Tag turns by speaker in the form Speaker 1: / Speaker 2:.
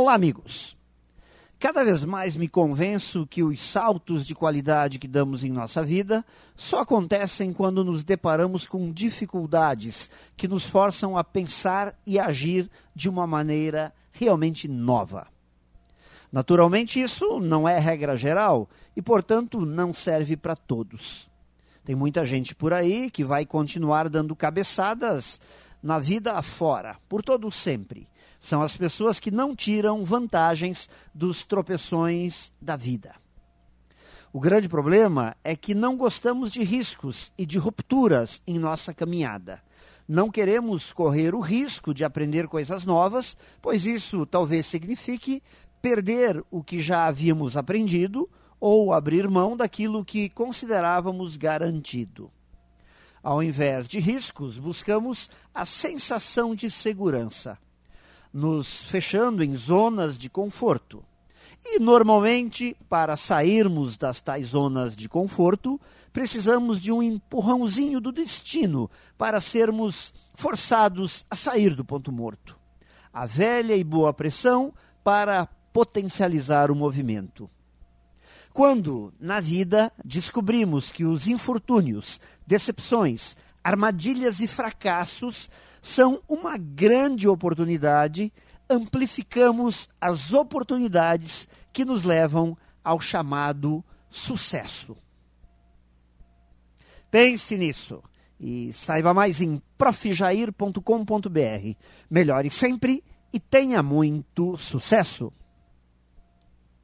Speaker 1: Olá, amigos! Cada vez mais me convenço que os saltos de qualidade que damos em nossa vida só acontecem quando nos deparamos com dificuldades que nos forçam a pensar e agir de uma maneira realmente nova. Naturalmente, isso não é regra geral e, portanto, não serve para todos. Tem muita gente por aí que vai continuar dando cabeçadas na vida afora, por todo sempre são as pessoas que não tiram vantagens dos tropeções da vida. O grande problema é que não gostamos de riscos e de rupturas em nossa caminhada. Não queremos correr o risco de aprender coisas novas, pois isso talvez signifique perder o que já havíamos aprendido ou abrir mão daquilo que considerávamos garantido. Ao invés de riscos, buscamos a sensação de segurança nos fechando em zonas de conforto. E normalmente, para sairmos das tais zonas de conforto, precisamos de um empurrãozinho do destino para sermos forçados a sair do ponto morto. A velha e boa pressão para potencializar o movimento. Quando, na vida, descobrimos que os infortúnios, decepções, armadilhas e fracassos são uma grande oportunidade, amplificamos as oportunidades que nos levam ao chamado sucesso. Pense nisso e saiba mais em profjair.com.br. Melhore sempre e tenha muito sucesso!